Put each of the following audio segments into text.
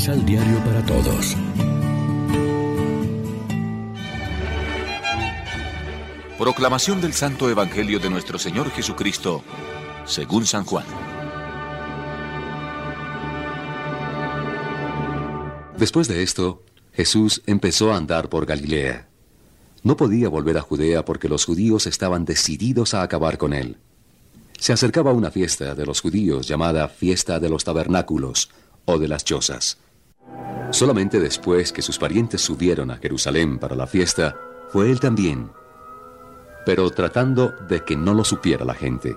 Misal Diario para Todos. Proclamación del Santo Evangelio de nuestro Señor Jesucristo, según San Juan. Después de esto, Jesús empezó a andar por Galilea. No podía volver a Judea porque los judíos estaban decididos a acabar con él. Se acercaba una fiesta de los judíos llamada Fiesta de los Tabernáculos o de las Chozas. Solamente después que sus parientes subieron a Jerusalén para la fiesta, fue él también, pero tratando de que no lo supiera la gente.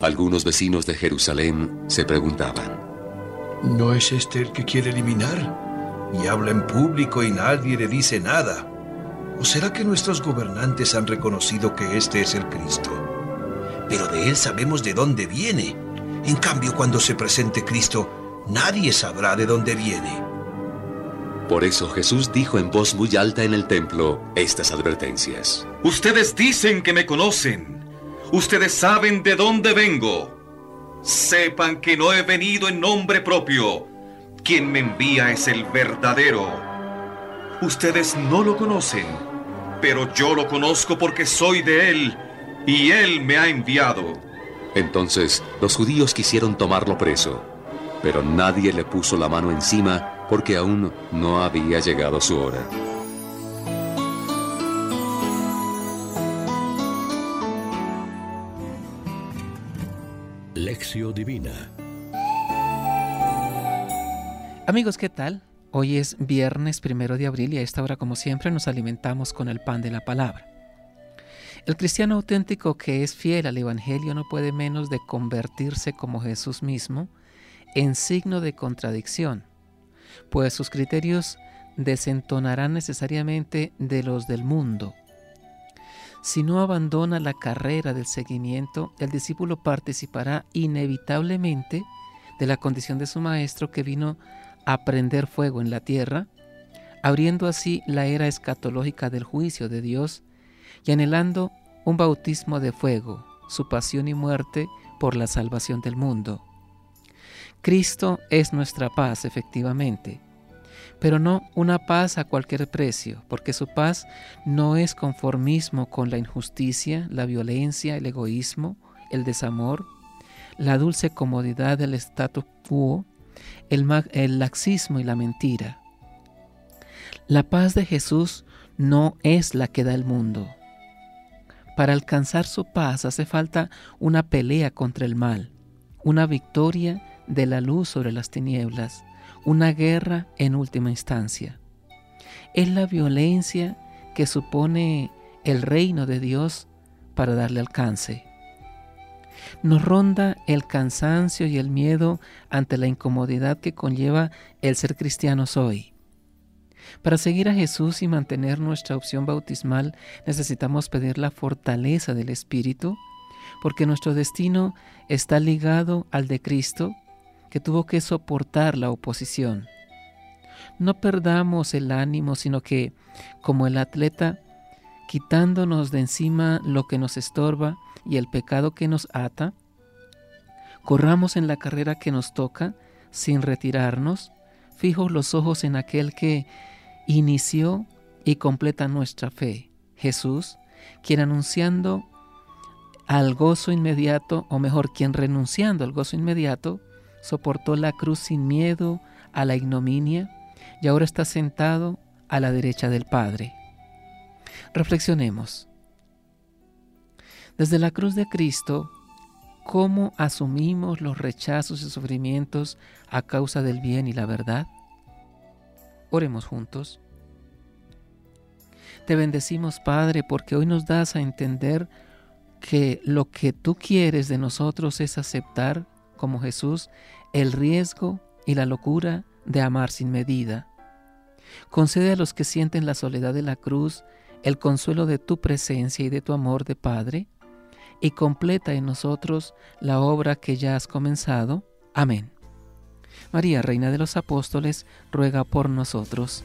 Algunos vecinos de Jerusalén se preguntaban, ¿no es este el que quiere eliminar? Y habla en público y nadie le dice nada. ¿O será que nuestros gobernantes han reconocido que este es el Cristo? Pero de él sabemos de dónde viene. En cambio, cuando se presente Cristo, nadie sabrá de dónde viene. Por eso Jesús dijo en voz muy alta en el templo estas advertencias. Ustedes dicen que me conocen. Ustedes saben de dónde vengo. Sepan que no he venido en nombre propio. Quien me envía es el verdadero. Ustedes no lo conocen, pero yo lo conozco porque soy de él y él me ha enviado. Entonces los judíos quisieron tomarlo preso, pero nadie le puso la mano encima porque aún no había llegado su hora. Lección Divina Amigos, ¿qué tal? Hoy es viernes primero de abril y a esta hora, como siempre, nos alimentamos con el pan de la palabra. El cristiano auténtico que es fiel al Evangelio no puede menos de convertirse como Jesús mismo en signo de contradicción pues sus criterios desentonarán necesariamente de los del mundo. Si no abandona la carrera del seguimiento, el discípulo participará inevitablemente de la condición de su maestro que vino a prender fuego en la tierra, abriendo así la era escatológica del juicio de Dios y anhelando un bautismo de fuego, su pasión y muerte por la salvación del mundo. Cristo es nuestra paz, efectivamente, pero no una paz a cualquier precio, porque su paz no es conformismo con la injusticia, la violencia, el egoísmo, el desamor, la dulce comodidad del status quo, el, el laxismo y la mentira. La paz de Jesús no es la que da el mundo. Para alcanzar su paz hace falta una pelea contra el mal, una victoria de la luz sobre las tinieblas, una guerra en última instancia. Es la violencia que supone el reino de Dios para darle alcance. Nos ronda el cansancio y el miedo ante la incomodidad que conlleva el ser cristianos hoy. Para seguir a Jesús y mantener nuestra opción bautismal necesitamos pedir la fortaleza del Espíritu, porque nuestro destino está ligado al de Cristo que tuvo que soportar la oposición. No perdamos el ánimo, sino que, como el atleta, quitándonos de encima lo que nos estorba y el pecado que nos ata, corramos en la carrera que nos toca sin retirarnos, fijos los ojos en aquel que inició y completa nuestra fe, Jesús, quien anunciando al gozo inmediato, o mejor, quien renunciando al gozo inmediato, soportó la cruz sin miedo a la ignominia y ahora está sentado a la derecha del Padre. Reflexionemos. Desde la cruz de Cristo, ¿cómo asumimos los rechazos y sufrimientos a causa del bien y la verdad? Oremos juntos. Te bendecimos, Padre, porque hoy nos das a entender que lo que tú quieres de nosotros es aceptar como Jesús, el riesgo y la locura de amar sin medida. Concede a los que sienten la soledad de la cruz el consuelo de tu presencia y de tu amor de Padre, y completa en nosotros la obra que ya has comenzado. Amén. María, Reina de los Apóstoles, ruega por nosotros.